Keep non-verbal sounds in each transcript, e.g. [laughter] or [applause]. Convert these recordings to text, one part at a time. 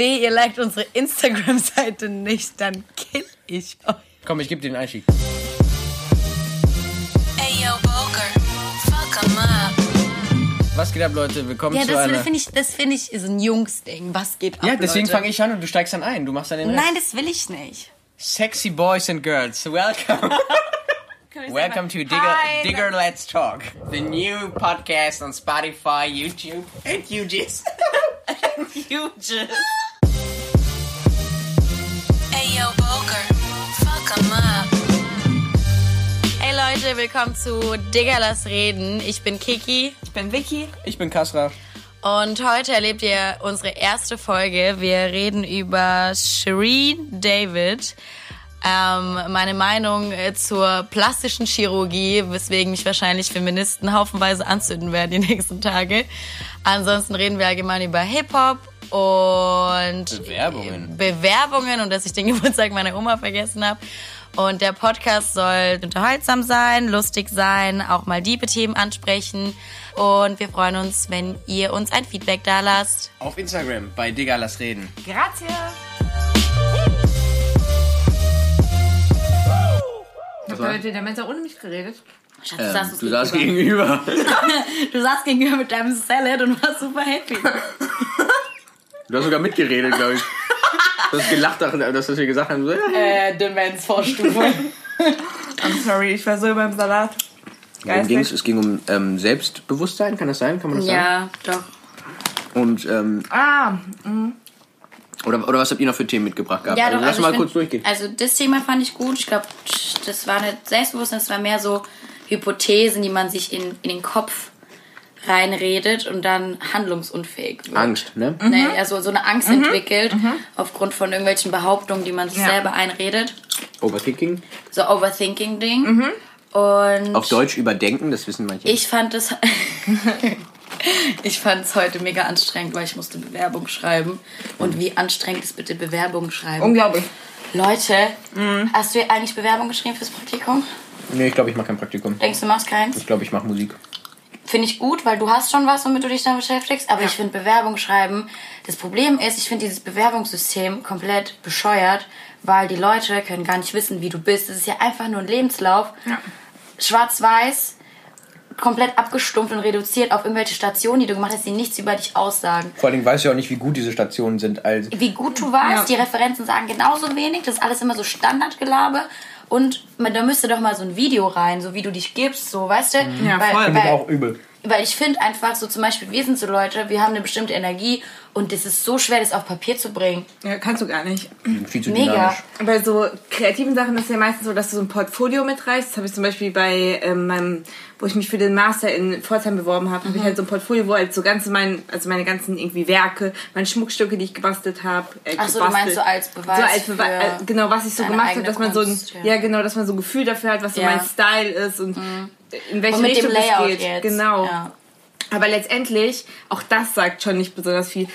weh, ihr liked unsere Instagram-Seite nicht, dann kill ich euch. Komm, ich gebe dir den Einstieg. Ey, yo, Boker, fuck 'em up. Was geht ab, Leute? Willkommen Ja, zu das einer... finde ich, das finde ich ist ein Jungsding. Was geht ab, Ja, deswegen fange ich an und du steigst dann ein. Du machst dann den Rest. Nein, das will ich nicht. Sexy Boys and Girls, welcome. [laughs] welcome to Digger, Hi. Digger Let's Talk, the new podcast on Spotify, YouTube, and UGS. You just. [laughs] [laughs] Leute, willkommen zu Digga, lass reden. Ich bin Kiki. Ich bin Vicky. Ich bin Kasra. Und heute erlebt ihr unsere erste Folge. Wir reden über Shireen David. Ähm, meine Meinung äh, zur plastischen Chirurgie, weswegen mich wahrscheinlich Feministen haufenweise anzünden werden die nächsten Tage. Ansonsten reden wir allgemein über Hip-Hop und Bewerbungen. Bewerbungen und dass ich den [laughs] Geburtstag meiner Oma vergessen habe. Und der Podcast soll unterhaltsam sein, lustig sein, auch mal diebe Themen ansprechen. Und wir freuen uns, wenn ihr uns ein Feedback da lasst. Auf Instagram bei Digger Lass Reden. Grazie. Ich habe heute in der Mensa ohne mich geredet. Schatz, Ähm, du, saßt uns du saßt gegenüber. gegenüber. [laughs] Du saßt gegenüber mit deinem Salad und warst super happy. Du hast sogar mitgeredet, glaube ich. [laughs] Du hast gelacht, dass wir gesagt haben. So, äh, Demenzvorstufe. [laughs] I'm sorry, ich war so beim Salat. Worum ging's? Es ging um ähm, Selbstbewusstsein, kann das sein? Kann man das sagen? ja, doch. Und, ähm, Ah, oder, oder was habt ihr noch für Themen mitgebracht gehabt? Ja, also, doch, lass also mal ich kurz find- durchgehen. Also das Thema fand ich gut. Ich glaube, das war nicht Selbstbewusstsein, das war mehr so Hypothesen, die man sich in, in den Kopf reinredet und dann handlungsunfähig wird. Angst, ne? Nee, also so eine Angst entwickelt aufgrund von irgendwelchen Behauptungen, die man sich Ja. selber einredet. Overthinking. So Overthinking-Ding. Und Auf Deutsch überdenken, das wissen manche. ich fand es [laughs] ich fand es heute mega anstrengend, weil ich musste Bewerbung schreiben. Und wie anstrengend ist bitte Bewerbung schreiben? unglaublich. Leute, hast du eigentlich Bewerbung geschrieben fürs Praktikum? Nee, ich glaube, ich mache kein Praktikum. Denkst du, machst keins? Ich glaube, ich mache Musik. Finde ich gut, weil du hast schon was, womit du dich dann beschäftigst. Aber ich finde Bewerbung schreiben. Das Problem ist, ich finde dieses Bewerbungssystem komplett bescheuert, weil die Leute können gar nicht wissen, wie du bist. Es ist ja einfach nur ein Lebenslauf. Schwarz-Weiß, komplett abgestumpft und reduziert auf irgendwelche Stationen, die du gemacht hast, die nichts über dich aussagen. Vor allem weiß ich auch nicht, wie gut diese Stationen sind. Also, Wie gut du warst, Ja. die Referenzen sagen genauso wenig. Das ist alles immer so Standardgelabe. Und man- da müsste doch mal so ein Video rein, so wie du dich gibst, so, weißt du? Ja, weil, voll. finde ich weil, auch übel. Weil ich finde einfach, so zum Beispiel, wir sind so Leute, wir haben eine bestimmte Energie und es ist so schwer, das auf Papier zu bringen. Ja, kannst du gar nicht. Viel zu Mega. dynamisch. Bei so kreativen Sachen ist es ja meistens so, dass du so ein Portfolio mitreichst. Das habe ich zum Beispiel bei ähm, meinem, wo ich mich für den Master in Pforzheim beworben habe, habe ich halt so ein Portfolio, wo halt so ganze mein, also meine ganzen irgendwie Werke, meine Schmuckstücke, die ich gebastelt habe. Äh, Ach so, du meinst so als Beweis So als Beweis, für äh, genau, was ich so gemacht habe, dass man so ein, Kunst, ja. ja. genau, dass man so ein Gefühl dafür hat, was so Ja. Mhm. mein Style ist und in welche Richtung es geht. jetzt. Genau. Ja. Aber letztendlich, auch das sagt schon nicht besonders viel.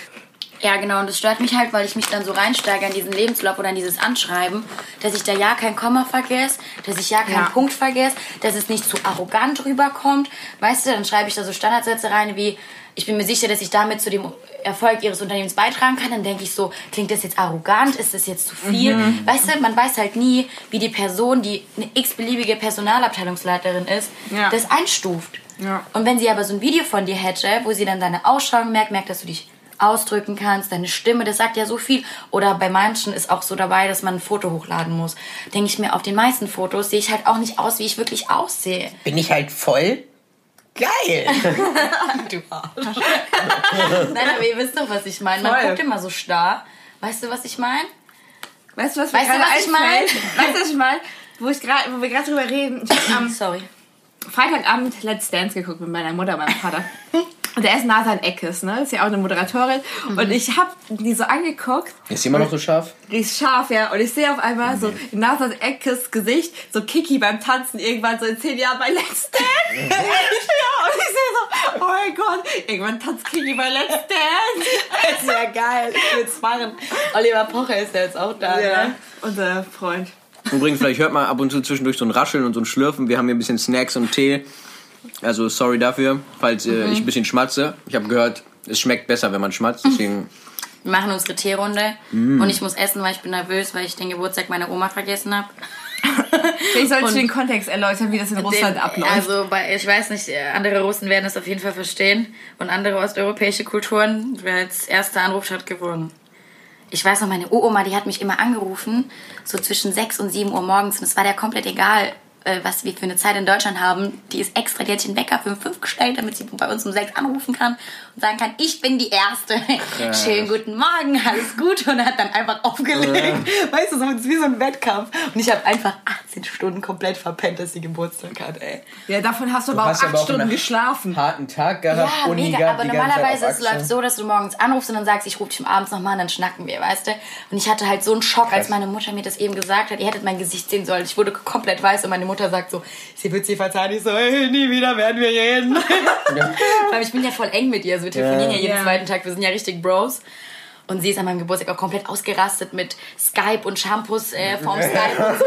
Ja, genau. Und das stört mich halt, weil ich mich dann so reinsteige in diesen Lebenslauf oder in dieses Anschreiben, dass ich da ja kein Komma vergesse, dass ich ja keinen Ja. Punkt vergesse, dass es nicht zu arrogant rüberkommt. Weißt du, dann schreibe ich da so Standardsätze rein wie, ich bin mir sicher, dass ich damit zu dem Erfolg ihres Unternehmens beitragen kann. Dann denke ich so, klingt das jetzt arrogant? Ist das jetzt zu viel? Mhm. Weißt du, man weiß halt nie, wie die Person, die eine x-beliebige Personalabteilungsleiterin ist, Ja. das einstuft. Ja. Und wenn sie aber so ein Video von dir hätte, wo sie dann deine Ausstrahlung merkt, merkt, dass du dich ausdrücken kannst, deine Stimme, das sagt ja so viel. Oder bei manchen ist auch so dabei, dass man ein Foto hochladen muss. Denke ich mir, auf den meisten Fotos sehe ich halt auch nicht aus, wie ich wirklich aussehe. Bin ich halt voll geil. [laughs] Du Arsch. Nein, aber ihr wisst doch, was ich meine. Man Voll. guckt immer so starr. Weißt du, was ich meine? Weißt du, was Weißt du, was ich mein? einfällt? Weißt du, was ich meine? Wo, ich grad, wo wir gerade drüber reden. Ich habe [clears throat] am Sorry. Freitagabend Let's Dance geguckt mit meiner Mutter und meinem Vater. [laughs] Und der ist Nathan Eckes, ne? Ist ja auch eine Moderatorin. Und ich habe die so angeguckt. Ist sie immer noch so scharf? Die ist scharf, ja. Und ich sehe auf einmal so in Nathan Eckes Gesicht so Kiki beim Tanzen irgendwann so in zehn Jahren bei Let's Dance. ja, und ich sehe so, oh mein Gott, irgendwann tanzt Kiki bei Let's Dance. Das ist ja geil. Ich will's machen. Oliver Pocher ist ja jetzt auch da. ja, Ne? unser Freund. Übrigens, vielleicht hört man ab und zu zwischendurch so ein Rascheln und so ein Schlürfen. Wir haben hier ein bisschen Snacks und Tee. Also sorry dafür, falls äh, ich ein bisschen schmatze. Ich habe gehört, es schmeckt besser, wenn man schmatzt. Deswegen Wir machen unsere Teerunde Mm. und ich muss essen, weil ich bin nervös, weil ich den Geburtstag meiner Oma vergessen habe. [laughs] Ich sollte Und- den Kontext erläutern, wie das in Russland Den- abläuft. Also, bei, ich weiß nicht, äh, andere Russen werden das auf jeden Fall verstehen und andere osteuropäische Kulturen. Wer als erster anruft, hat gewonnen. Ich weiß noch, meine Oma, die hat mich immer angerufen, so zwischen 6 und 7 Uhr morgens. Und es war der komplett egal, äh, was wir für eine Zeit in Deutschland haben. Die ist extra, die hat sich Wecker für 5 gestellt, damit sie bei uns um 6 anrufen kann und sagen kann, ich bin die Erste. Schönen guten Morgen, alles gut. Und hat dann einfach aufgelegt. Weißt du, so, es ist wie so ein Wettkampf. Und ich habe einfach 18 Stunden komplett verpennt, dass sie Geburtstag hat, ey. ja, davon hast du aber auch hast acht aber auch Stunden einen geschlafen. Harten Tag gehabt, Ja, Uni mega, aber normalerweise es läuft so, dass du morgens anrufst und dann sagst, ich rufe dich abends nochmal und dann schnacken wir, weißt du? Und ich hatte halt so einen Schock, als Krass. meine Mutter mir das eben gesagt hat. Ihr hättet mein Gesicht sehen sollen. Ich wurde komplett weiß und meine Mutter sagt so, sie wird sie verzeihen. Ich so, hey, nie wieder werden wir reden. [laughs] Weil ich bin ja voll eng mit ihr. Also wir telefonieren ja, Ja. jeden Ja. zweiten Tag. Wir sind ja richtig Bros. Und sie ist an meinem Geburtstag auch komplett ausgerastet mit Skype und Shampoos äh, vom [laughs] Skype und so.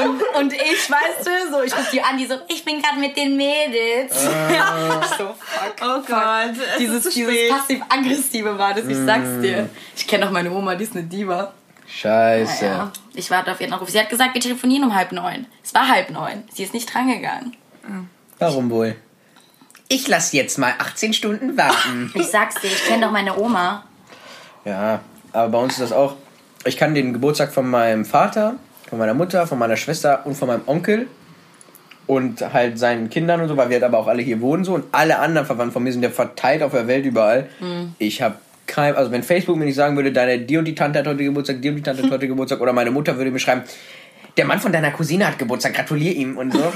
Und, und ich, weißt du, so, ich rufe die an, die so, ich bin gerade mit den Mädels. Ich [laughs] so, fuck. Oh Gott. es Dieses, dieses passiv-aggressive war das, ich sag's dir. Ich kenne doch meine Oma, die ist eine Diva. Scheiße. Ja. Ich warte auf ihren Anruf. Sie hat gesagt, wir telefonieren um halb neun. Es war halb neun. Sie ist nicht drangegangen. Warum wohl? Ich lass jetzt mal 18 Stunden warten. Ich sag's dir, ich kenne doch meine Oma. Ja, aber bei uns ist das auch. Ich kann den Geburtstag von meinem Vater, von meiner Mutter, von meiner Schwester und von meinem Onkel und halt seinen Kindern und so, weil wir halt aber auch alle hier wohnen so und alle anderen Verwandten von mir sind ja verteilt auf der Welt überall. Ich habe kein, also wenn Facebook mir nicht sagen würde, deine die und die Tante hat heute Geburtstag, die und die Tante hat [laughs] heute Geburtstag oder meine Mutter würde mir schreiben, der Mann von deiner Cousine hat Geburtstag, gratulier ihm und so. [laughs]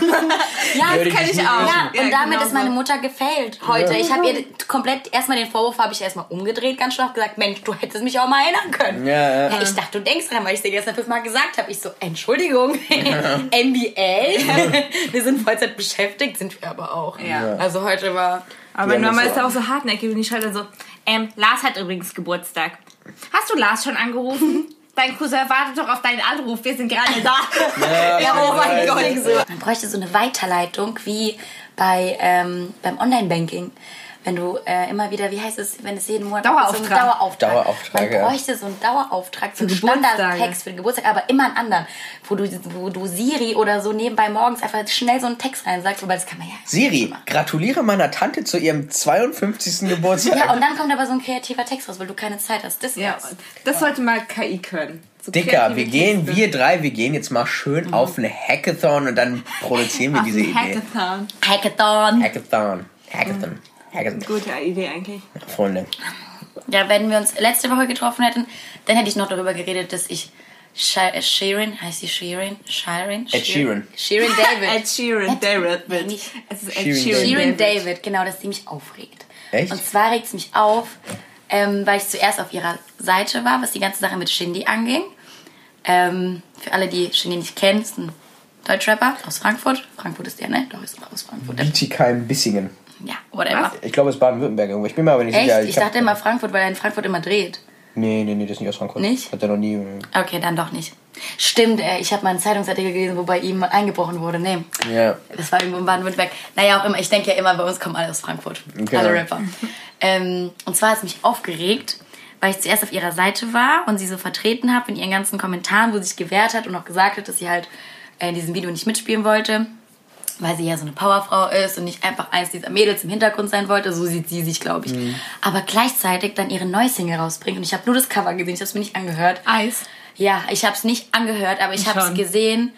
Ja, das kann ich ich auch. Ja, Ja, und damit genau ist meine. Mutter gefailt heute. Ich habe ihr komplett, erstmal den Vorwurf habe ich erstmal umgedreht, ganz schlaff gesagt, Mensch, du hättest mich auch mal erinnern können. Ja, ja. ich dachte, du denkst dran, weil ich dir gestern fünfmal gesagt habe. Ich so, Entschuldigung, NBA, [laughs] [laughs] wir sind Vollzeit beschäftigt, sind wir aber auch. Ja. Also heute war... Aber meine Mama ist da auch so hartnäckig und die schreibt dann so, ähm, Lars hat übrigens Geburtstag. Hast du Lars schon angerufen? Dein Cousin wartet doch auf deinen Anruf, wir sind gerade da. [laughs] Ja, oh mein ja, Gott. ja. Man bräuchte so eine Weiterleitung wie bei ähm, beim Online-Banking. Wenn du äh, immer wieder, wie heißt es, wenn es jeden Monat Dauerauftrag. So einen Dauerauftrag. Dauerauftrag, Man ja. bräuchte so einen Dauerauftrag, so einen. Standardtext für den Geburtstag, aber immer einen anderen. Wo du, wo du Siri oder so nebenbei morgens einfach schnell so einen Text reinsagst, wobei das kann man ja. Siri, gratuliere meiner Tante zu ihrem 52. [laughs] Geburtstag. Ja, und dann kommt aber so ein kreativer Text raus, weil du keine Zeit hast. Das Ja, das sollte mal KI können. So Dicker, wir gehen, Texte. wir drei, wir gehen jetzt mal schön auf eine Hackathon und dann produzieren wir diese ein Idee. Hackathon. Hackathon. Hackathon. Hackathon. Hackathon. Gute Idee eigentlich. Freunde. Ja, wenn wir uns letzte Woche getroffen hätten, dann hätte ich noch darüber geredet, dass ich äh, Shirin, heißt sie Shirin? Shirin? Ed Sheeran. Shirin David. [laughs] Ed Sheeran, David. Nicht- Es ist Ed Sheeran Sheeran, Shirin David. David, genau, dass die mich aufregt. Echt? Und zwar regt es mich auf, ähm, weil ich zuerst auf ihrer Seite war, was die ganze Sache mit Shindy anging. Ähm, für alle, die Shindy nicht kennen, ist ein Deutschrapper aus Frankfurt. Frankfurt ist der, ne? Doch, ist aus Frankfurt. Bietigheim Bissingen. Ja, whatever. Ich glaube, es ist Baden-Württemberg irgendwo. Ich bin mir aber nicht Echt? sicher. Ich hab- dachte immer Frankfurt, weil er in Frankfurt immer dreht. Nee, nee, nee, das ist nicht aus Frankfurt. Nicht? Hat er noch nie. äh, Okay, dann doch nicht. Stimmt, äh, ich habe mal einen Zeitungsartikel gelesen, wo bei ihm eingebrochen wurde. Nee, Ja. das war irgendwo in Baden-Württemberg. Naja, auch immer. Ich denke ja immer, bei uns kommen alle aus Frankfurt. Genau. Alle Rapper. ähm, und zwar hat es mich aufgeregt, weil ich zuerst auf ihrer Seite war und sie so vertreten habe in ihren ganzen Kommentaren, wo sie sich gewehrt hat und auch gesagt hat, dass sie halt äh, in diesem Video nicht mitspielen wollte. Weil sie ja so eine Powerfrau ist und nicht einfach eins dieser Mädels im Hintergrund sein wollte. So sieht sie sich, glaube ich. Aber gleichzeitig dann ihre neue Single rausbringt. Und ich habe nur das Cover gesehen, ich habe es mir nicht angehört. Eis. Ja, ich habe es nicht angehört, aber ich habe es gesehen.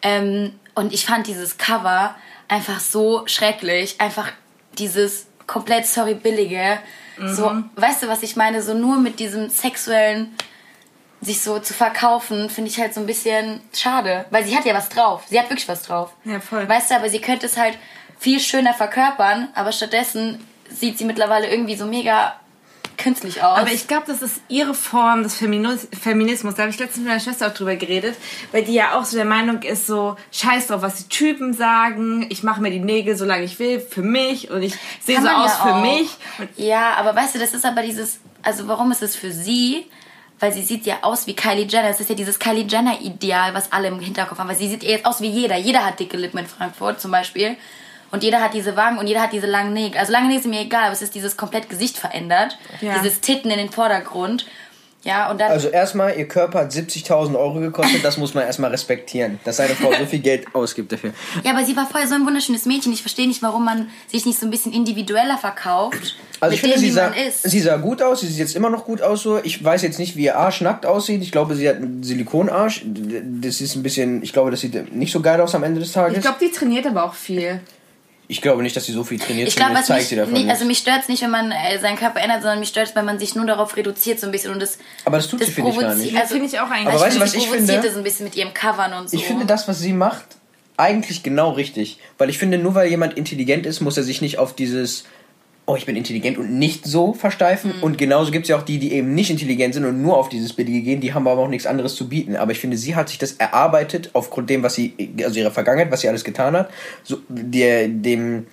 Ähm, und ich fand dieses Cover einfach so schrecklich. Einfach dieses komplett sorry billige. So, weißt du, was ich meine? So nur mit diesem sexuellen sich so zu verkaufen, finde ich halt so ein bisschen schade. Weil sie hat ja was drauf. Sie hat wirklich was drauf. Ja, voll. Weißt du, aber sie könnte es halt viel schöner verkörpern, aber stattdessen sieht sie mittlerweile irgendwie so mega künstlich aus. Aber ich glaube, das ist ihre Form des Feminis Feminismus. Da habe ich letztens mit meiner Schwester auch drüber geredet, weil die ja auch so der Meinung ist, so scheiß drauf, was die Typen sagen. Ich mache mir die Nägel, solange ich will, für mich und ich sehe so aus ja für mich. Und Ja, aber weißt du, das ist aber dieses, also warum ist es für sie? Weil sie sieht ja aus wie Kylie Jenner. Das ist ja dieses Kylie Jenner-Ideal, was alle im Hinterkopf haben. Weil sie sieht ja jetzt aus wie jeder. Jeder hat dicke Lippen in Frankfurt zum Beispiel. und jeder hat diese Wangen und jeder hat diese langen Nägel. Also lange Nägel sind mir egal, aber es ist dieses komplett Gesicht verändert, Ja. dieses Titten in den Vordergrund. Ja, und dann Also erstmal, ihr Körper hat 70.000 Euro gekostet, das muss man erstmal respektieren, dass seine Frau so viel Geld ausgibt dafür. Ja, aber sie war vorher so ein wunderschönes Mädchen. Ich verstehe nicht, warum man sich nicht so ein bisschen individueller verkauft. Also ich finde, dem, sie sah, sie sah gut aus, sie sieht jetzt immer noch gut aus so. Ich weiß jetzt nicht, wie ihr Arsch nackt aussieht. Ich glaube, sie hat einen Silikonarsch. Das ist ein bisschen, ich glaube, das sieht nicht so geil aus am Ende des Tages. Ich glaube, die trainiert aber auch viel. Ich glaube nicht, dass sie so viel trainiert. Ich glaube, zeigt mich, sie davon nicht, also mich stört es nicht, wenn man äh, seinen Körper ändert, sondern mich stört es, wenn man sich nur darauf reduziert so ein bisschen und das Aber das tut sie, finde ich, gar nicht. Das finde ich auch eigentlich. Aber weißt du, was ich finde? es ein bisschen mit ihrem Covern und so. Ich finde das, was sie macht, eigentlich genau richtig. Weil ich finde, nur weil jemand intelligent ist, muss er sich nicht auf dieses, oh, ich bin intelligent und nicht so versteifen. Mhm. Und genauso gibt es ja auch die, die eben nicht intelligent sind und nur auf dieses Billige gehen, die haben aber auch nichts anderes zu bieten. Aber ich finde, sie hat sich das erarbeitet aufgrund dem, was sie, also ihrer Vergangenheit, was sie alles getan hat, so, der, dem,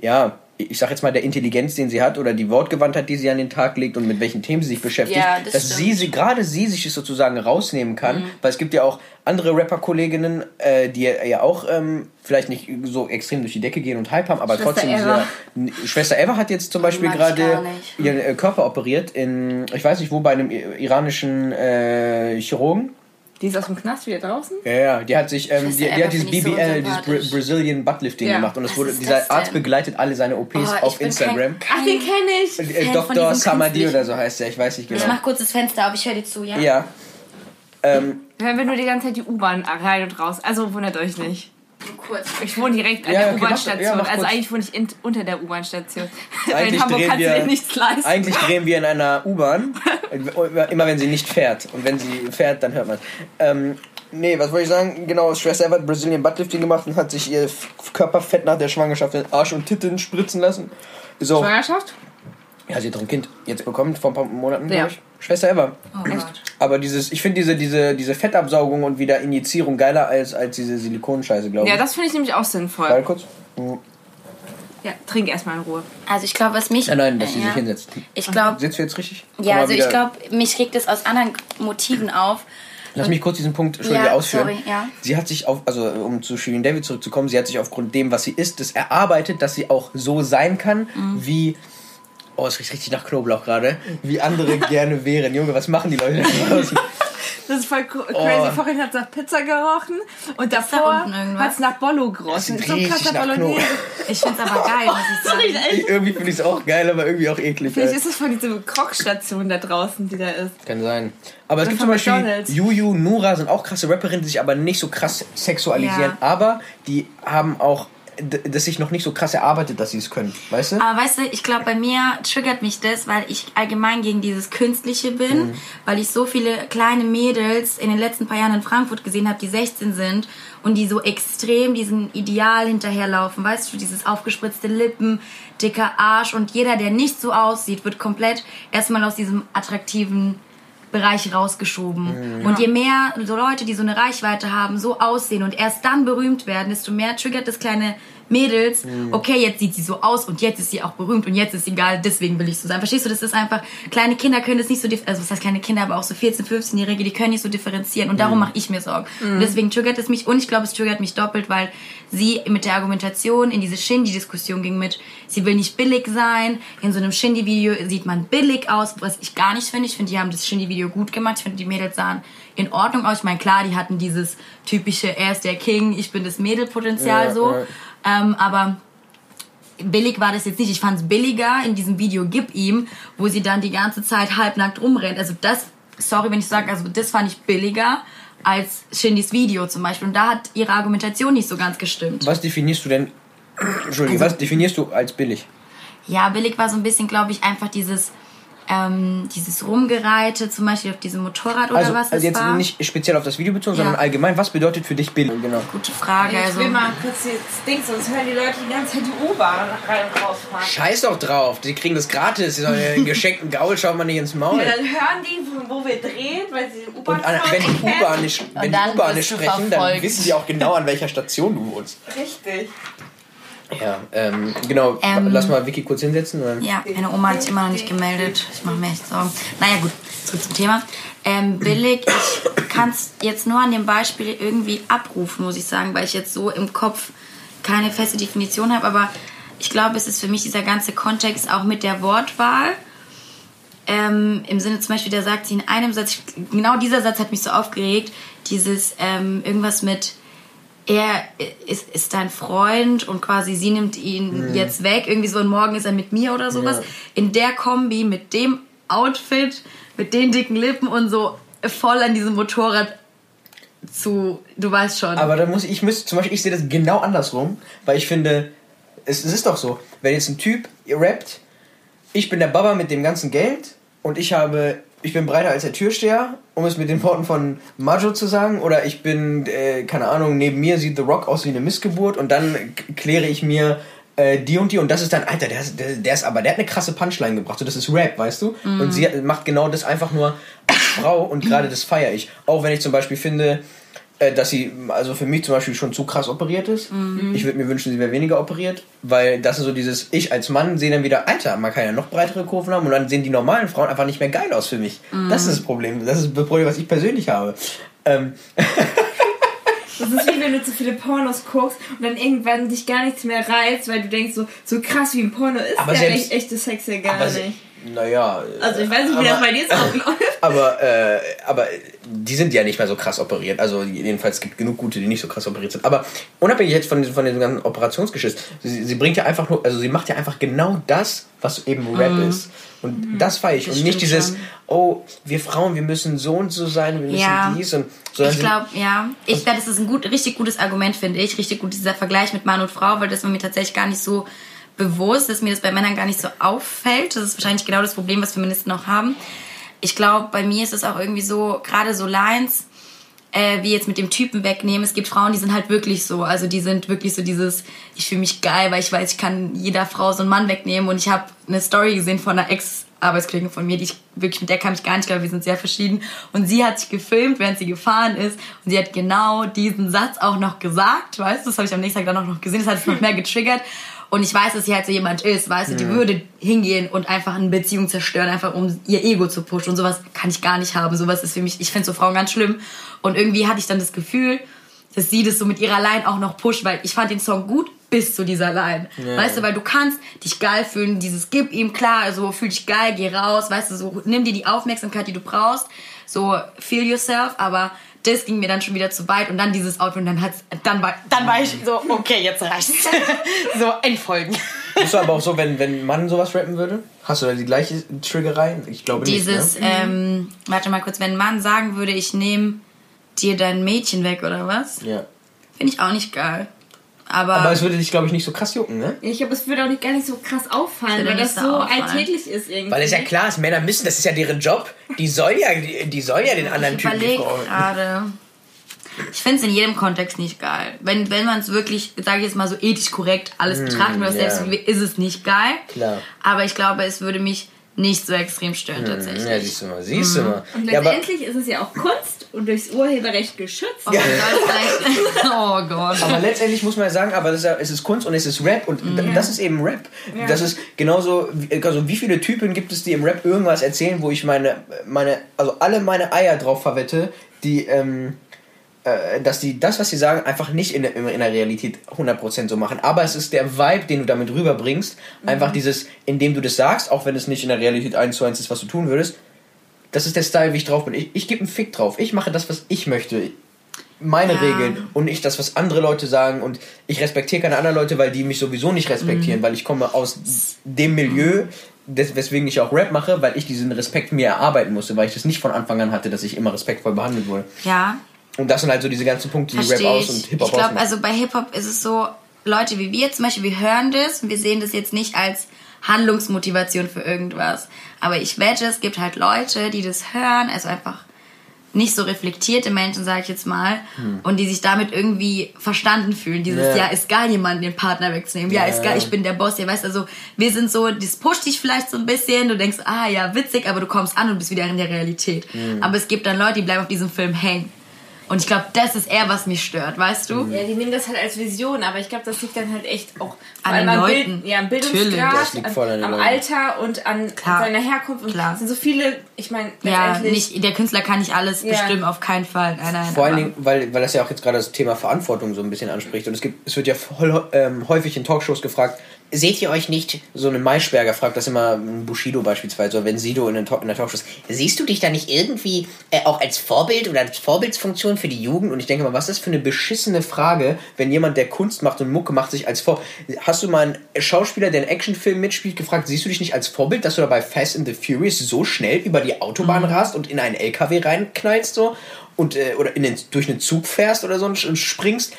ja, ich sag jetzt mal, der Intelligenz, den sie hat, oder die Wortgewandtheit, die sie an den Tag legt und mit welchen Themen sie sich beschäftigt, Ja, das dass stimmt. sie, sie, gerade sie sich es sozusagen rausnehmen kann, weil es gibt ja auch andere Rapper-Kolleginnen, äh, die ja auch ähm, vielleicht nicht so extrem durch die Decke gehen und Hype haben, aber Schwester trotzdem Eva. N- Schwester Eva hat jetzt zum Beispiel gerade ihren äh, Körper operiert in, ich weiß nicht wo, bei einem iranischen äh, Chirurgen. Die ist aus dem Knast wieder draußen? Ja, ja, die hat sich, ähm, die, die hat dieses ich so BBL, dieses Bra. Brazilian Buttlifting Ja. gemacht und das Was wurde, ist dieser das? Arzt begleitet alle seine OPs Oh, auf Instagram. Kein, Ach, den kenne ich. Äh, Dr. Samadi künstlichen- oder so heißt der, ich weiß nicht genau. Ich mach kurz das Fenster auf, ich höre dir zu, ja? Ja. Ähm, Hören wir nur die ganze Zeit die U-Bahn rein und raus. Also wundert euch nicht. Kurz. Ich wohne direkt an Ja, der okay, U-Bahn-Station. ja, also eigentlich wohne ich in, unter der U-Bahn-Station. [laughs] In Eigentlich Hamburg drehen kannst du wir- dir nichts leisten. Eigentlich drehen wir in einer U-Bahn. [laughs] immer wenn sie nicht fährt. Und wenn sie fährt, dann hört man ähm, Nee, was wollte ich sagen? Genau, Schwester Eva hat Brazilian Buttlifting gemacht und hat sich ihr Körperfett nach der Schwangerschaft in Arsch und Titten spritzen lassen. Auch, Schwangerschaft? ja, sie hat doch ein Kind jetzt bekommen, vor ein paar Monaten, Ja. Schwester Eva. Oh Gott. Aber dieses, ich finde diese, diese, diese Fettabsaugung und wieder Injizierung geiler als, als diese Silikonscheiße, glaube ich. Ja, das finde ich nämlich auch sinnvoll. Warte kurz. Hm. Ja, trink erstmal in Ruhe. Also ich glaube, was mich... Nein, nein, dass sie ja. sich hinsetzt. Ich glaube, Sitzt du jetzt richtig? Komm ja, also ich glaube, mich regt es aus anderen Motiven auf. Lass mich kurz diesen Punkt Entschuldige, Ja, ausführen. sorry, ja. Sie hat sich auf, also um zu Shirin David zurückzukommen, sie hat sich aufgrund dem, was sie ist, das erarbeitet, dass sie auch so sein kann, Mhm. wie. Oh, es riecht richtig nach Knoblauch gerade. Wie andere gerne wären. Junge, was machen die Leute da draußen? Das ist voll cr- Oh. crazy. Vorhin hat es nach Pizza gerochen und da davor hat es nach Bollo gerochen. So krasser nach Bolognese. Knoblauch. Ich finde es aber geil, muss ich sagen. Irgendwie finde ich es auch geil, aber irgendwie auch eklig. Vielleicht ist es von dieser Krockstation da draußen, die da ist. Kann sein. Aber es gibt zum Beispiel McDonald's. Juju, Nura sind auch krasse Rapperinnen, die sich aber nicht so krass sexualisieren. Ja. Aber die haben auch das sich noch nicht so krass erarbeitet, dass sie es können. Weißt du? Aber weißt du, ich glaube, bei mir triggert mich das, weil ich allgemein gegen dieses Künstliche bin, Mhm. weil ich so viele kleine Mädels in den letzten paar Jahren in Frankfurt gesehen habe, die 16 sind und die so extrem diesen Ideal hinterherlaufen. Weißt du, dieses aufgespritzte Lippen, dicker Arsch und jeder, der nicht so aussieht, wird komplett erstmal aus diesem attraktiven Bereich rausgeschoben. Und je mehr so Leute, die so eine Reichweite haben, so aussehen und erst dann berühmt werden, desto mehr triggert das kleine Mädels, okay, jetzt sieht sie so aus und jetzt ist sie auch berühmt und jetzt ist sie egal, deswegen will ich so sein. Verstehst du, das ist einfach, kleine Kinder können das nicht so, also was heißt kleine Kinder, aber auch so 14-, 15-Jährige, die können nicht so differenzieren und darum mache ich mir Sorgen. Und deswegen triggert es mich und ich glaube, es triggert mich doppelt, weil sie mit der Argumentation in diese Shindy-Diskussion ging mit, sie will nicht billig sein, in so einem Shindy-Video sieht man billig aus, was ich gar nicht finde. Ich finde, die haben das Shindy-Video gut gemacht. Ich finde, die Mädels sahen in Ordnung aus. Ich meine, klar, die hatten dieses typische, er ist der King, ich bin das Mädelpotenzial Ja, so. ja. Ähm, aber billig war das jetzt nicht. Ich fand es billiger in diesem Video Gib ihm, wo sie dann die ganze Zeit halbnackt rumrennt. Also das, sorry, wenn ich sage, also das fand ich billiger als Shindys Video zum Beispiel. Und da hat ihre Argumentation nicht so ganz gestimmt. Was definierst du denn? Entschuldige, Also- was definierst du als billig? Ja, billig war so ein bisschen, glaube ich, einfach dieses, ähm, dieses Rumgereite, zum Beispiel auf diesem Motorrad oder Also, was also jetzt war. nicht speziell auf das Video bezogen, Ja. sondern allgemein, was bedeutet für dich billig? Genau. Gute Frage. Ich Also, will mal kurz das Ding, sonst hören die Leute die ganze Zeit die U-Bahn rein und rausfahren. Scheiß doch drauf, die kriegen das gratis. Die sollen einen geschenkten Gaul, schaut man nicht ins Maul. Ja, dann hören die, wo wir drehen, weil sie die U-Bahn Und an, wenn die U-Bahn nicht, wenn die dann U-Bahn nicht sprechen, dann wissen die auch genau, an welcher Station du wohnst. Richtig. Ja, ähm, genau. Ähm, Lass mal Vicky kurz hinsetzen. Oder? ja, meine Oma hat sich immer noch nicht gemeldet. Ich mache mir echt Sorgen. Naja, gut, zurück zum Thema. Ähm, billig, ich kann es jetzt nur an dem Beispiel irgendwie abrufen, muss ich sagen, weil ich jetzt so im Kopf keine feste Definition habe, aber ich glaube, es ist für mich dieser ganze Kontext auch mit der Wortwahl. Ähm, Im Sinne zum Beispiel, da sagt sie in einem Satz, genau dieser Satz hat mich so aufgeregt, dieses ähm, irgendwas mit, er ist, ist dein Freund und quasi sie nimmt ihn jetzt weg, irgendwie so und morgen ist er mit mir oder sowas. Ja. In der Kombi mit dem Outfit, mit den dicken Lippen und so voll an diesem Motorrad zu, du weißt schon. Aber da muss ich, ich müsste, zum Beispiel, ich sehe das genau andersrum, weil ich finde, es, es ist doch so, wenn jetzt ein Typ rappt, ich bin der Baba mit dem ganzen Geld und ich habe, ich bin breiter als der Türsteher, um es mit den Worten von Majo zu sagen, oder ich bin, äh, keine Ahnung, neben mir sieht The Rock aus wie eine Missgeburt und dann kläre ich mir äh, die und die und das ist dann, Alter, der, ist- der, der ist aber, der hat eine krasse Punchline gebracht, so das ist Rap, weißt du? Und sie hat- macht genau das einfach nur als [coughs] Frau und gerade [coughs] das feiere ich. Auch wenn ich zum Beispiel finde, äh, dass sie, also für mich zum Beispiel schon zu krass operiert ist. Ich würde mir wünschen, sie wäre weniger operiert, weil das ist so dieses, ich als Mann sehe dann wieder, Alter, man kann ja noch breitere Kurven haben und dann sehen die normalen Frauen einfach nicht mehr geil aus für mich. Das ist das Problem. Das ist das Problem, was ich persönlich habe. Ähm, [laughs] Das ist wie wenn du zu viele Pornos guckst und dann irgendwann dich gar nichts mehr reizt, weil du denkst, so, so krass wie ein Porno ist Aber ja selbst- echt, echte Sex ja gar nicht. Naja. Also ich weiß nicht, wie das bei dir so [laughs] abläuft. Aber, äh, aber die sind ja nicht mehr so krass operiert. Also jedenfalls es gibt genug gute, die nicht so krass operiert sind. Aber unabhängig jetzt von, von diesem ganzen Operationsgeschiss, sie, sie bringt ja einfach nur, also sie macht ja einfach genau das, was eben Rap ist. Und das feiere ich. Das und nicht dieses, schon. oh, wir Frauen, wir müssen so und so sein, wir müssen Ja. dies und sondern Ich sie- glaube, ja. Ich glaube, das ist ein gut, richtig gutes Argument, finde ich. Richtig gut, dieser Vergleich mit Mann und Frau, weil das war mir tatsächlich gar nicht so bewusst, dass mir das bei Männern gar nicht so auffällt. Das ist wahrscheinlich genau das Problem, was Feministen auch haben. Ich glaube, bei mir ist es auch irgendwie so, gerade so Lines, äh, wie jetzt mit dem Typen wegnehmen. Es gibt Frauen, die sind halt wirklich so. Also die sind wirklich so dieses, ich fühle mich geil, weil ich weiß, ich kann jeder Frau so einen Mann wegnehmen. Und ich habe eine Story gesehen von einer Ex-Arbeitskollegin von mir, die ich wirklich, mit der kam ich gar nicht, glaube wir sind sehr verschieden. Und sie hat sich gefilmt, während sie gefahren ist. Und sie hat genau diesen Satz auch noch gesagt, weißt du, das habe ich am nächsten Tag dann auch noch gesehen, das hat es noch mehr getriggert. Und ich weiß, dass sie halt so jemand ist, weißt du, die würde hingehen und einfach eine Beziehung zerstören, einfach um ihr Ego zu pushen. Und sowas kann ich gar nicht haben. Sowas ist für mich, ich finde so Frauen ganz schlimm. Und irgendwie hatte ich dann das Gefühl, dass sie das so mit ihrer Line auch noch pusht, weil ich fand den Song gut bis zu dieser Line. Weißt du, weil du kannst dich geil fühlen, dieses gib ihm klar, also fühl dich geil, geh raus, weißt du, so nimm dir die Aufmerksamkeit, die du brauchst, so feel yourself, aber das ging mir dann schon wieder zu weit und dann dieses Outfit und dann hat's, dann war, dann war ich so, okay, jetzt reicht's. [laughs] so, entfolgen. Bist du aber auch so, wenn, wenn ein Mann sowas rappen würde? Hast du da die gleiche Triggerei? Ich glaube Dieses, nicht. Ne? ähm, warte mal kurz, wenn ein Mann sagen würde, ich nehme dir dein Mädchen weg oder was, Ja. finde ich auch nicht geil. Aber, Aber es würde dich, glaube ich, nicht so krass jucken, ne? Ich glaube, es würde auch nicht, gar nicht so krass auffallen, weil das so auffallen. alltäglich ist irgendwie. Weil es ja klar ist, Männer müssen, das ist ja deren Job. Die sollen ja, die, die sollen ja den anderen ich Typen Frau. gerade. Ich finde es in jedem Kontext nicht geil. Wenn, wenn man es wirklich, sage ich jetzt mal so ethisch korrekt alles betrachten würde, Hm, ja. selbst ist es nicht geil. Klar. Aber ich glaube, es würde mich nicht so extrem stören tatsächlich. Ja, siehst du mal, siehst du mal. Und Ja, letztendlich ist es ja auch Kunst und durchs Urheberrecht geschützt. Oh, Gott, vielleicht- [laughs] oh Gott. aber letztendlich muss man ja sagen, aber das ist ja, es ist Kunst und es ist Rap und Mhm. das ist eben Rap. Das ist genauso, wie- also wie viele Typen gibt es, die im Rap irgendwas erzählen, wo ich meine, meine, also alle meine Eier drauf verwette, die, ähm, äh, dass die das, was sie sagen, einfach nicht in der, in der Realität 100% so machen. Aber es ist der Vibe, den du damit rüberbringst. Einfach dieses, indem du das sagst, auch wenn es nicht in der Realität eins zu eins ist, was du tun würdest. Das ist der Style, wie ich drauf bin. Ich, ich gebe einen Fick drauf. Ich mache das, was ich möchte. Meine Ja. Regeln und nicht das, was andere Leute sagen. Und ich respektiere keine anderen Leute, weil die mich sowieso nicht respektieren, weil ich komme aus dem Milieu, des, weswegen ich auch Rap mache, weil ich diesen Respekt mir erarbeiten musste, weil ich das nicht von Anfang an hatte, dass ich immer respektvoll behandelt wurde. Ja, Und das sind halt so diese ganzen Punkte, die Rap verstehe aus ich. und Ich Hip-Hop glaube, ausmachen. also bei Hip-Hop ist es so, Leute wie wir zum Beispiel, wir hören das und wir sehen das jetzt nicht als Handlungsmotivation für irgendwas. Aber ich wette, es gibt halt Leute, die das hören, also einfach nicht so reflektierte Menschen, sage ich jetzt mal, und die sich damit irgendwie verstanden fühlen. Dieses, Ja. ja, ist geil, jemanden den Partner wegzunehmen. Ja, Ja. ist geil, ich bin der Boss. Ja, weißt also, wir sind so, das pusht dich vielleicht so ein bisschen. Du denkst, ah ja, witzig, aber du kommst an und bist wieder in der Realität. Aber es gibt dann Leute, die bleiben auf diesem Film hängen. Und ich glaube, das ist eher, was mich stört, weißt du? Ja, die nehmen das halt als Vision, aber ich glaube, das liegt dann halt echt auch An den am Leuten. Bild, ja, am Natürlich. Bildungsgrad, Das liegt voll an am Leuten. Alter und an Klar. seiner Herkunft. Und Klar. es sind so viele, ich meine, Ja, nicht, der Künstler kann nicht alles Ja. bestimmen, auf keinen Fall. Nein, nein. Vor allen Dingen, weil, weil das ja auch jetzt gerade das Thema Verantwortung so ein bisschen anspricht. Und es gibt, es wird ja voll, ähm, häufig in Talkshows gefragt, seht ihr euch nicht, so eine Maischberger fragt das immer ein Bushido beispielsweise, oder wenn Sido in, den in der Talkshow ist, siehst du dich da nicht irgendwie äh, auch als Vorbild oder als Vorbildsfunktion für die Jugend? Und ich denke mal, was ist das für eine beschissene Frage, wenn jemand, der Kunst macht und Mucke macht, sich als Vor... Hast du mal einen Schauspieler, der einen Actionfilm mitspielt, gefragt, siehst du dich nicht als Vorbild, dass du dabei Fast and the Furious so schnell über die Autobahn rast und in einen LKW reinknallst so? Und, äh, oder in den, durch einen Zug fährst oder so und springst?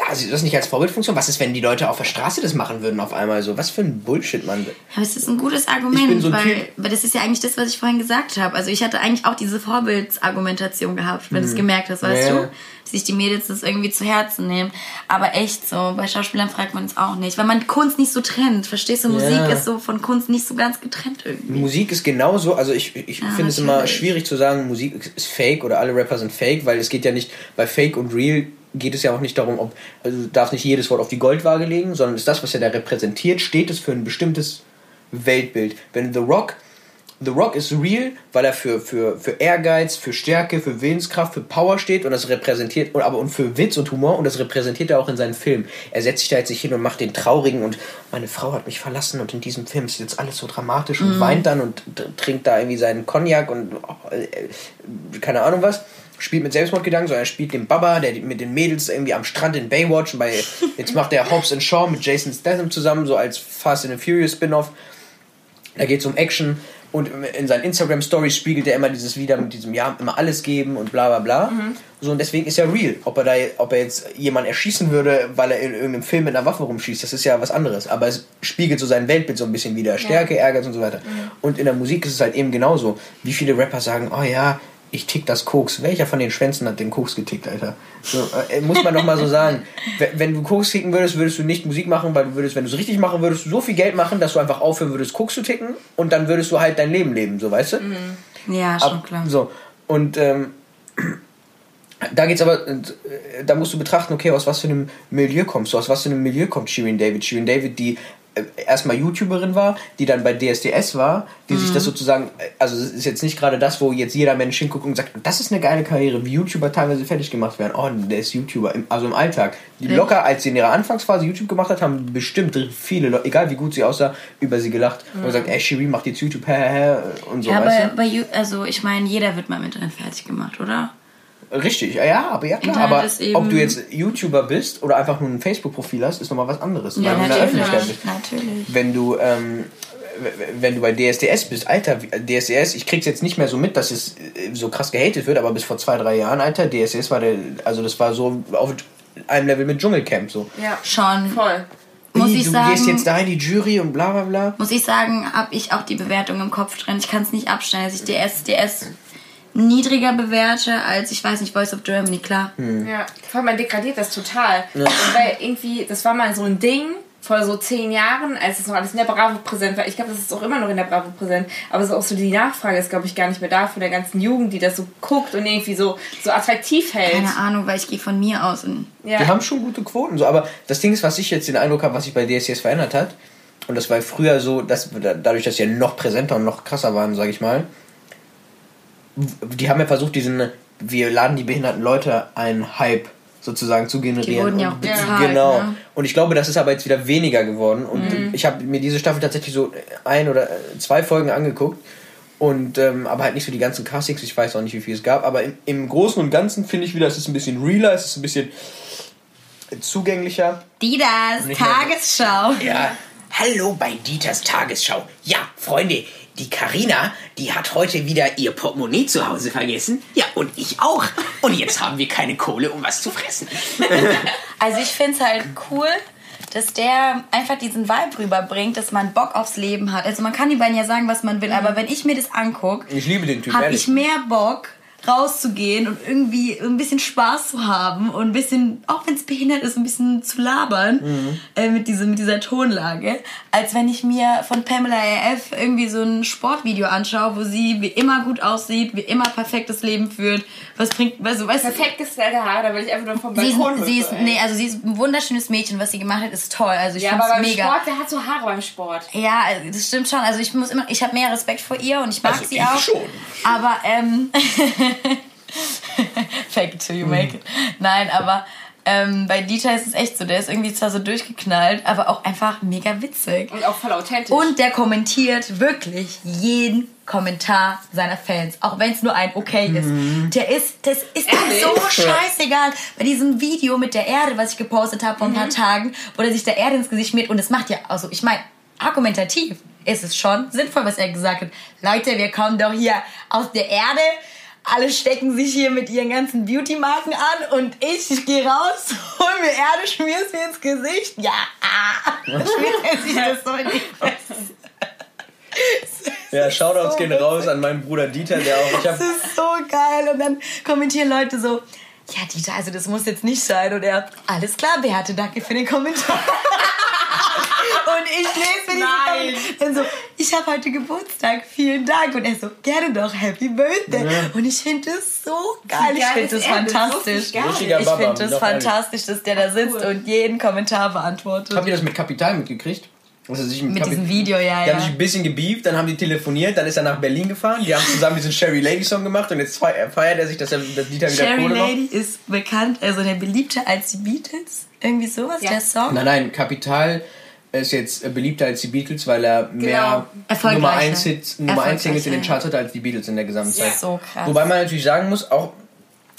Ja, du das nicht als Vorbildfunktion? Was ist, wenn die Leute auf der Straße das machen würden auf einmal so? Was für ein Bullshit, Mann. Aber es ist ein gutes Argument, so ein weil, weil das ist ja eigentlich das, was ich vorhin gesagt habe. Also ich hatte eigentlich auch diese Vorbildsargumentation gehabt, wenn du es gemerkt hast, weißt. Ja. du? Dass sich die Mädels das irgendwie zu Herzen nehmen. Aber echt so, bei Schauspielern fragt man es auch nicht. Weil man Kunst nicht so trennt. Verstehst du? Musik Ja. ist so von Kunst nicht so ganz getrennt irgendwie. Musik ist genauso, also ich, ich finde es immer schwierig zu sagen, Musik ist fake oder alle Rapper sind fake, weil es geht ja nicht, bei Fake und Real geht es ja auch nicht darum, ob, also du darfst nicht jedes Wort auf die Goldwaage legen, sondern ist das, was er da repräsentiert, steht es für ein bestimmtes Weltbild. Wenn The Rock, The Rock ist real, weil er für, für, für Ehrgeiz, für Stärke, für Willenskraft, für Power steht und das repräsentiert, und aber und für Witz und Humor und das repräsentiert er auch in seinen Filmen. Er setzt sich da jetzt nicht hin und macht den traurigen und meine Frau hat mich verlassen und in diesem Film ist jetzt alles so dramatisch und weint dann und trinkt da irgendwie seinen Cognac und oh, äh, keine Ahnung was. Spielt mit Selbstmordgedanken, sondern er spielt den Baba, der mit den Mädels irgendwie am Strand in Baywatch. Bei, [laughs] jetzt macht er Hobbs and Shaw mit Jason Statham zusammen, so als Fast and the Furious Spin-off. Da geht es um Action und in seinen Instagram Stories spiegelt er immer dieses wieder mit diesem ja immer alles geben und bla bla bla. So und deswegen ist er real. Ob er da ob er jetzt jemanden erschießen würde, weil er in irgendeinem Film mit einer Waffe rumschießt, das ist ja was anderes. Aber es spiegelt so sein Weltbild so ein bisschen wieder. Stärke, Ehrgeiz und so weiter. Und in der Musik ist es halt eben genauso. Wie viele Rapper sagen, oh ja, ich tick das Koks. Welcher von den Schwänzen hat den Koks getickt, Alter? So, äh, muss man doch mal so sagen. Wenn- Wenn du Koks ticken würdest, würdest du nicht Musik machen, weil du würdest, wenn du es richtig machen würdest, du so viel Geld machen, dass du einfach aufhören würdest, Koks zu ticken und dann würdest du halt dein Leben leben, so weißt du? Ja, schon Ab- klar. So. Und ähm, da geht's aber, äh, da musst du betrachten, okay, aus was für einem Milieu kommst du, aus was für einem Milieu kommt Shirin David. Shirin David, die erstmal YouTuberin war, die dann bei DSDS war, die sich das sozusagen, äh, also es ist jetzt nicht gerade das, wo jetzt jeder Mensch hinguckt und sagt, das ist eine geile Karriere, wie YouTuber teilweise fertig gemacht werden. Oh, der ist YouTuber, also im Alltag. Die Echt? locker, als sie in ihrer Anfangsphase YouTube gemacht hat, haben bestimmt viele Leute, egal wie gut sie aussah, über sie gelacht und gesagt, ey, Shirin macht jetzt YouTube, hä, hä, hä, und so, Ja, aber bei, also ich meine, jeder wird mal im Internet fertig gemacht, oder? Richtig, ja, ja, aber ja klar. Aber ob du jetzt YouTuber bist oder einfach nur ein Facebook-Profil hast, ist nochmal was anderes. weil du in der Öffentlichkeit bist. natürlich. Wenn du, ähm, wenn du bei DSDS bist, Alter, wie- DSDS, ich krieg's jetzt nicht mehr so mit, dass es äh, so krass gehatet wird, aber bis vor zwei, drei Jahren, Alter, DSDS war der, also das war so auf einem Level mit Dschungelcamp so. Ja, Schon. voll. Muss ich du sagen, gehst jetzt da in die Jury und bla bla bla. muss ich sagen, habe ich auch die Bewertung im Kopf drin. Ich kann es nicht abstellen, dass ich DS, DS niedriger bewerte als, ich weiß nicht, Voice of Germany, klar. Ja, vor allem man degradiert das total. Und Weil irgendwie, das war mal so ein Ding vor so zehn Jahren, als es noch alles in der Bravo präsent war. Ich glaube, das ist auch immer noch in der Bravo präsent. Aber so auch so die Nachfrage ist, glaube ich, gar nicht mehr da von der ganzen Jugend, die das so guckt und irgendwie so, so attraktiv hält. Keine Ahnung, weil ich gehe von mir aus und Ja. Die haben schon gute Quoten, so, aber das Ding ist, was ich jetzt den Eindruck habe, was sich bei DSDS verändert hat, und das war früher so, dass dadurch, dass sie ja noch präsenter und noch krasser waren, sage ich mal, die haben ja versucht, diesen, wir laden die behinderten Leute einen Hype sozusagen zu generieren. Die wurden ja Und- auch bezahlt, Genau. ne? Und ich glaube, das ist aber jetzt wieder weniger geworden. Und ich habe mir diese Staffel tatsächlich so ein oder zwei Folgen angeguckt. Und ähm, aber halt nicht so die ganzen Castings, ich weiß auch nicht, wie viel es gab. Aber im, im Großen und Ganzen finde ich wieder, es ist ein bisschen realer, es ist ein bisschen zugänglicher. Didas, Nicht mehr- Tagesschau. Ja, hallo bei Dieters Tagesschau. Ja, Freunde, die Karina, die hat heute wieder ihr Portemonnaie zu Hause vergessen. Ja, und ich auch. Und jetzt haben wir keine Kohle, um was zu fressen. [laughs] Also ich finde es halt cool, dass der einfach diesen Vibe rüberbringt, dass man Bock aufs Leben hat. Also man kann die beiden ja sagen, was man will, aber wenn ich mir das angucke, Ich liebe den Typ, habe ich mehr Bock rauszugehen und irgendwie ein bisschen Spaß zu haben und ein bisschen, auch wenn es behindert ist, ein bisschen zu labern Mhm. äh, mit, diesem, mit dieser Tonlage, als wenn ich mir von Pamela AF irgendwie so ein Sportvideo anschaue, wo sie wie immer gut aussieht, wie immer perfektes Leben führt. Was bringt, du, weißt du, Perfekt gestylte Haare, da will ich einfach nur vom Sie ist, Balkon sie ist, hüpfen, ey. nee, also sie ist ein wunderschönes Mädchen. Was sie gemacht hat, ist toll. Also ich Ja, finde aber es beim mega. Sport, wer hat so Haare beim Sport? Ja, also das stimmt schon. Also ich muss immer, ich habe mehr Respekt vor ihr und ich mag Also sie ich auch. schon. Aber ähm, [laughs] fake it till you make it. Nein, aber ähm, bei Dieter ist es echt so. Der ist irgendwie zwar so durchgeknallt, aber auch einfach mega witzig. Und auch voll authentisch. Und der kommentiert wirklich jeden Kommentar seiner Fans, auch wenn es nur ein Okay ist. Der ist, das ist ihm Ehrlich? so scheißegal. Bei diesem Video mit der Erde, was ich gepostet habe vor ein paar Tagen, wo er sich der Erde ins Gesicht schmiert und es macht ja, also ich meine, argumentativ ist es schon sinnvoll, was er gesagt hat. Leute, wir kommen doch hier aus der Erde. Alle stecken sich hier mit ihren ganzen Beauty-Marken an und ich, ich gehe raus, [laughs] hol mir Erde, schmier's mir ins Gesicht. Ja, [laughs] ah. Schmiert er sich das so in die. Ja, Shoutouts so gehen witzig. raus an meinen Bruder Dieter, der auch. Ich hab, Das ist so geil. Und dann kommentieren Leute so, ja, Dieter, also das muss jetzt nicht sein. Und er, alles klar, Beate, danke für den Kommentar. [laughs] Und ich lese mir Nein. Kommentar. Dann so, ich habe heute Geburtstag, vielen Dank. Und er so, gerne doch, Happy Birthday. Und ich finde das so geil. Ich finde das? Das wusste fantastisch. ich finde das ehrlich. fantastisch, dass der da sitzt und jeden Kommentar beantwortet. Habt ihr das mit Kapital mitgekriegt? Er sich Mit Kapi- diesem Video, ja, Die haben ja. sich ein bisschen gebieft, dann haben die telefoniert, dann ist er nach Berlin gefahren, die haben zusammen diesen Sherry Lady Song gemacht und jetzt feiert er sich, dass, er, dass Dieter wieder Sherry Kohle macht. Lady ist bekannt, also der beliebter als die Beatles. Irgendwie sowas, Ja. der Song. Nein, nein, Kapital ist jetzt äh, beliebter als die Beatles, weil er mehr Erfolgreicher. Nummer 1 Hits, Nummer 1 Singles in den Charts hat als die Beatles in der gesamten Ja. So krass. Wobei man natürlich sagen muss, auch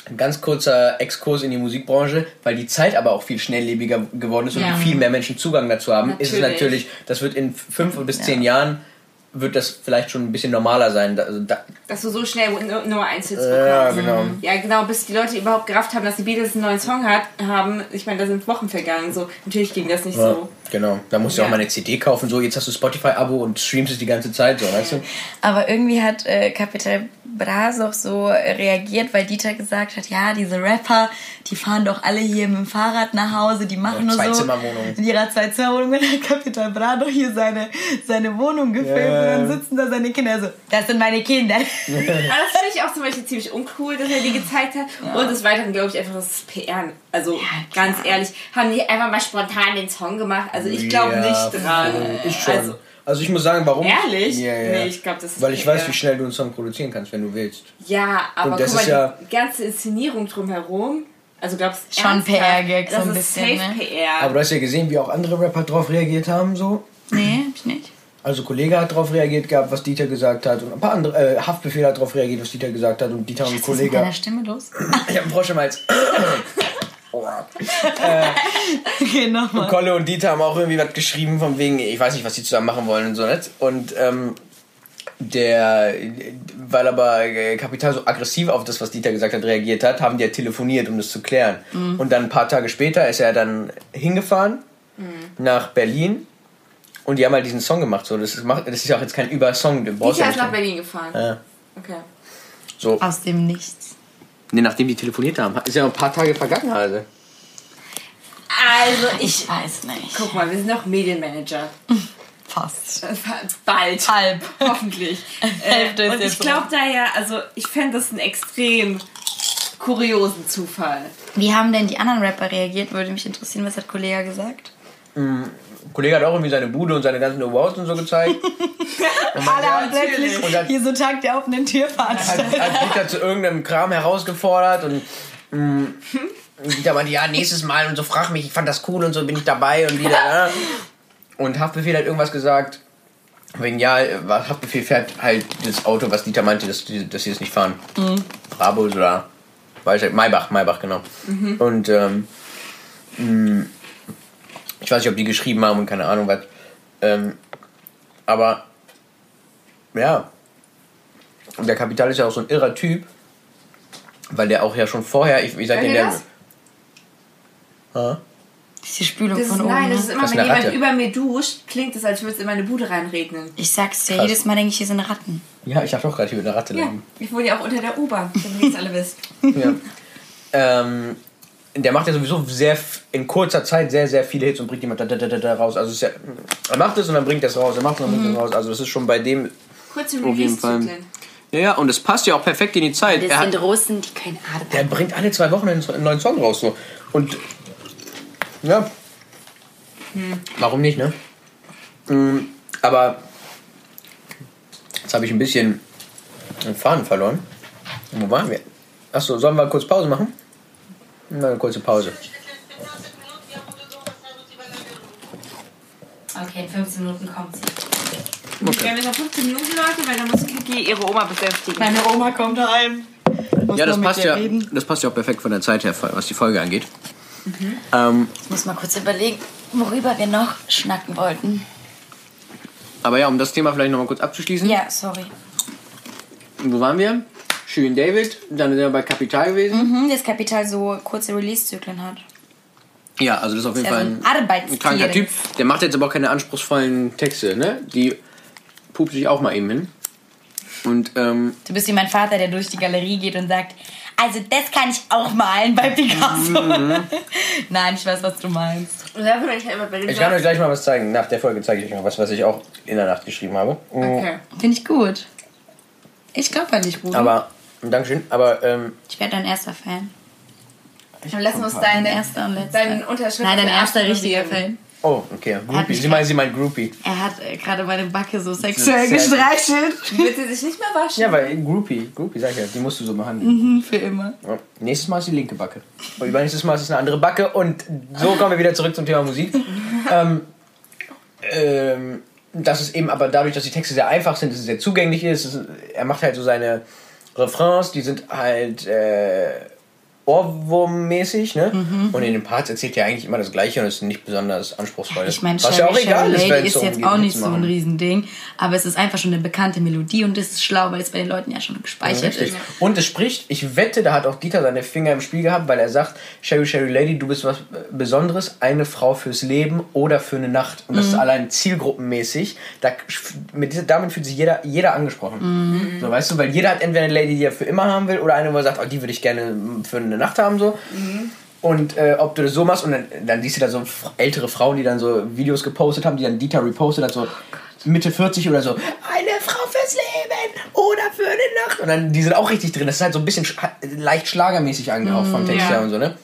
ein ganz kurzer Exkurs in die Musikbranche, weil die Zeit aber auch viel schnelllebiger geworden ist und Ja. viel mehr Menschen Zugang dazu haben, ist es Natürlich. natürlich, das wird in fünf bis zehn Jahren wird das vielleicht schon ein bisschen normaler sein. Also da, Dass du so schnell Nu- Nummer 1 Hits ja, bekommst. genau. Ja, genau, bis die Leute überhaupt gerafft haben, dass die Beatles einen neuen Song hat, haben. Ich meine, da sind Wochen vergangen. So, natürlich ging das nicht Ja, so. genau. Da musst du Ja. auch mal eine CD kaufen. So, jetzt hast du Spotify-Abo und streamst es die ganze Zeit. So, weißt du? Aber irgendwie hat äh, Capital Bras auch so reagiert, weil Dieter gesagt hat, ja, diese Rapper, die fahren doch alle hier mit dem Fahrrad nach Hause, die machen Ja, nur so in ihrer Zweizimmerwohnung. Hat Capital Bra doch hier seine, seine Wohnung gefilmt Ja. und dann sitzen da seine Kinder so, das sind meine Kinder. Aber das finde ich auch zum Beispiel ziemlich uncool, dass er die gezeigt hat. Und des Weiteren glaube ich einfach, das ist PR. Also klar. ganz ehrlich, haben die einfach mal spontan den Song gemacht. Also ich glaube Ja, nicht dran. Ich schon. Also, Also, ich muss sagen, warum? Ehrlich? Ja, ja. Nee, ich glaub, das ist Weil ich weiß, wie schnell du einen Song produzieren kannst, wenn du willst. ja, aber Und das guck mal, ist ja- die ganze Inszenierung drumherum. Also glaubst du Schon PR-Gag so das ein ist bisschen, Safe ne? PR. Aber du hast ja gesehen, wie auch andere Rapper drauf reagiert haben, so. Nee, hab ich nicht. Also Kollege hat drauf reagiert gehabt, was Dieter gesagt hat. Und ein paar andere, äh, Haftbefehl hat drauf reagiert, was Dieter gesagt hat. Und Dieter und Was ist mit Kollege. deiner Stimme los? Ich hab einen Frosch im Hals. [laughs] okay, nochmal. Kolle und Dieter haben auch irgendwie was geschrieben von wegen, ich weiß nicht, was die zusammen machen wollen und so nicht. Und ähm, der, weil aber äh, Kapital so aggressiv auf das, was Dieter gesagt hat, reagiert hat, haben die ja telefoniert, um das zu klären. Und dann ein paar Tage später ist er dann hingefahren nach Berlin und die haben halt diesen Song gemacht. So, das, ist, macht- das ist ja auch jetzt kein Übersong. Dieter ja ist nach Berlin gefahren. Ja. Okay. So, Aus dem Nichts. nee, nachdem die telefoniert haben, ist ja noch ein paar Tage vergangen. Also. Also ich. Ich weiß nicht. Guck mal, wir sind doch Medienmanager. [laughs] Fast. [laughs] Bald. Halb. [laughs] Hoffentlich. Hälfte äh, und ich glaube daher, also ich fände das einen extrem kuriosen Zufall. Wie haben denn die anderen Rapper reagiert? Würde mich interessieren, was hat Kollege gesagt? Kollege hat auch irgendwie seine Bude und seine ganzen Awards und so gezeigt. [laughs] Alle haben plötzlich Und hier so Tag der offenen Tür hat, veranstaltet. hat Dieter zu irgendeinem Kram herausgefordert und mh, und Dieter meinte, ja, nächstes Mal und so frag mich, ich fand das cool und so bin ich dabei und wieder. Ja. Und Haftbefehl hat irgendwas gesagt, wegen ja, Haftbefehl fährt halt das Auto, was Dieter meinte, dass, dass sie es nicht fahren. Brabus oder weiß ich, Maybach, Maybach, genau. Und ähm, mh, ich weiß nicht, ob die geschrieben haben und keine Ahnung was. Ähm, aber ja, und der Kapital ist ja auch so ein irrer Typ, weil der auch ja schon vorher, ich, ich sag ihr der. das? Ja. Das ist die Spülung Das ist, von oben. nein, das ne? ist immer, Das ist wenn jemand Ratte. über mir duscht, klingt es, als würde es in meine Bude reinregnen. ich sag's dir, Krass. jedes Mal denke ich, hier sind Ratten. Ja, ich dachte auch gerade, hier wird eine Ratte Ja, leben. ich wohne ja auch unter der U-Bahn, damit ihr es alle wisst. Ja. [laughs] ähm, der macht ja sowieso sehr in kurzer Zeit sehr, sehr viele Hits und bringt jemand da, da, da, da, da raus. Also es ist ja, er macht es und dann bringt er es raus. Er macht es und dann bringt er es raus. Also das ist schon bei dem. Kurze Auf jeden Fall. Release-Zyklen. Ja, ja, und es passt ja auch perfekt in die Zeit. Das Er sind hat, Russen, die keinen Atem der bringt alle zwei Wochen einen, neuen Song raus. So. Und ja. Warum nicht, ne? Mm, Aber jetzt habe ich ein bisschen den Faden verloren. Wo waren wir? Achso, sollen wir kurz Pause machen? Na, eine kurze Pause. Okay, in 15 Minuten kommt sie. Wir haben jetzt noch 15 Minuten, Leute, weil dann muss Kiki ihre Oma besänftigen. Meine Oma kommt heim. Ja, das passt ja, das passt ja auch perfekt von der Zeit her, was die Folge angeht. Ähm, Ich muss mal kurz überlegen, worüber wir noch schnacken wollten. aber ja, um das Thema vielleicht nochmal kurz abzuschließen. Ja, sorry. Wo waren wir? Schön David, dann sind wir bei Kapital gewesen. Mhm, das Kapital so kurze Release-Zyklen hat. Ja, also das ist auf jeden Fall ein, ein kranker Typ. Der macht jetzt aber auch keine anspruchsvollen Texte, ne? Die pupt sich auch mal eben hin. Und ähm, Du bist wie mein Vater, der durch die Galerie geht und sagt, also das kann ich auch malen bei Picasso. [laughs] Nein, ich weiß, was du meinst. Ich kann euch gleich mal was zeigen. Nach der Folge zeige ich euch noch was, was ich auch in der Nacht geschrieben habe. Okay. Finde ich gut. Ich glaube an dich, Bruder. Aber, Dankeschön, aber ähm, ich werde dein erster Fan. Dann lassen wir uns Dein deine, erster und letzter. deinen Unterschrift Nein, dein erster ersten richtiger. Fan. oh, okay, Groupie. Sie meinen, sie meint Groupie. Er hat äh, gerade meine Backe so sexuell gestreichelt. [laughs] Wird sie sich nicht mehr waschen? Ja, weil Groupie, Groupie, sag ich ja, die musst du so behandeln. Mhm, Für immer. Ja. Nächstes Mal ist die linke Backe. Und übernächstes Mal ist es eine andere Backe. Und so kommen wir wieder zurück zum Thema Musik. [laughs] ähm, ähm, das ist eben aber dadurch, dass die Texte sehr einfach sind, dass es sehr zugänglich ist. es ist er macht halt so seine Refrains, die sind halt äh, Ohrwurmmäßig, ne? Und in den Parts erzählt er eigentlich immer das Gleiche und ist nicht besonders anspruchsvoll. Ich meine, Was ja auch Sherry, egal Sherry ist, Lady ist darum jetzt auch nicht so ein. Riesending, aber es ist einfach schon eine bekannte Melodie und das ist schlau, weil es bei den Leuten ja schon gespeichert Richtig. ist. Und es spricht, ich wette, da hat auch Dieter seine Finger im Spiel gehabt, weil er sagt, Sherry Sherry Lady, du bist was Besonderes, eine Frau fürs Leben oder für eine Nacht. Und das Mhm. ist allein zielgruppenmäßig. Da, mit dieser, damit fühlt sich jeder, jeder angesprochen. Mhm. So, weißt du, weil jeder hat entweder eine Lady, die er für immer haben will, oder eine, wo er sagt, oh, die würde ich gerne für eine Nacht haben. So. Mhm. Und äh, ob du das so machst und dann, dann siehst du da so ältere Frauen, die dann so Videos gepostet haben, die dann Dieter repostet hat, so Mitte 40 oder so, eine Frau fürs Leben oder für eine Nacht. Und dann, die sind auch richtig drin. Das ist halt so ein bisschen sch leicht schlagermäßig angehaucht vom Text Ja. her und so, ne?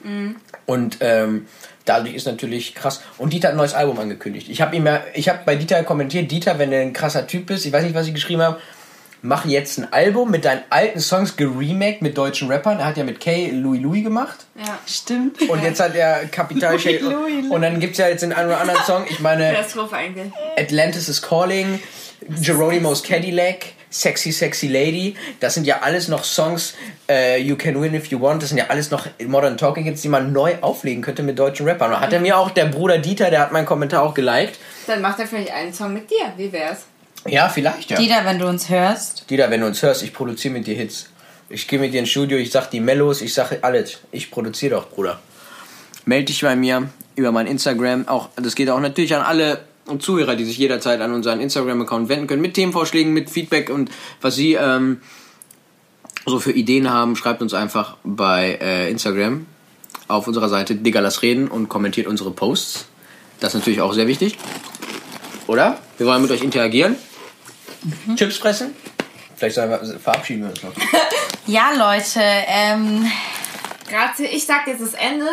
Und ähm, dadurch ist natürlich krass. Und Dieter hat ein neues Album angekündigt. Ich habe ihm ja, ich habe bei Dieter kommentiert, Dieter, wenn du ein krasser Typ bist, ich weiß nicht, was ich geschrieben habe, mach jetzt ein Album mit deinen alten Songs geremaked mit deutschen Rappern. Er hat ja mit Kay Louis Louis gemacht. Ja. Stimmt. Und jetzt hat er Kapital Louis, Louis, Und dann gibt es ja jetzt den einen oder anderen Song. Ich meine. Atlantis is Calling, Geronimo's Cadillac, Sexy Sexy Lady. Das sind ja alles noch Songs, äh, You Can Win If You Want. Das sind ja alles noch Modern Talking Hits, die man neu auflegen könnte mit deutschen Rappern. Und hat er mir auch, der Bruder Dieter, der hat meinen Kommentar auch geliked. Dann macht er vielleicht einen Song mit dir. Wie wär's? Ja, vielleicht, ja. Dieter, wenn du uns hörst, Dieter, wenn du uns hörst, ich produziere mit dir Hits. Ich gehe mit dir ins Studio, ich sag die Mellos, ich sag alles. Ich produziere doch, Bruder. Meld dich bei mir über mein Instagram. Auch, das geht auch natürlich an alle Zuhörer, die sich jederzeit an unseren Instagram-Account wenden können. Mit Themenvorschlägen, mit Feedback und was sie ähm, so für Ideen haben. Schreibt uns einfach bei äh, Instagram auf unserer Seite Digga, lass reden und kommentiert unsere Posts. Das ist natürlich auch sehr wichtig. Oder? Wir wollen mit euch interagieren. Chips fressen. Vielleicht sollen wir, verabschieden wir uns noch. [laughs] ja Leute, ähm, Grazie, ich sag jetzt das Ende.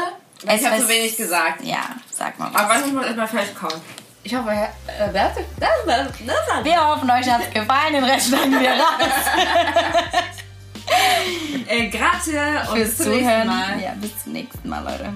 weil Ich habe es- so wenig gesagt. Ja, sag mal. Aber was ich muss erstmal fertig kauen. Ich hoffe, äh, wer hat das? Das, das, Wir hoffen, euch hat's gefallen, den Rest schneiden wir raus. Äh, grazie und Fürs bis zum nächsten. Mal. Ja, bis zum nächsten Mal, Leute.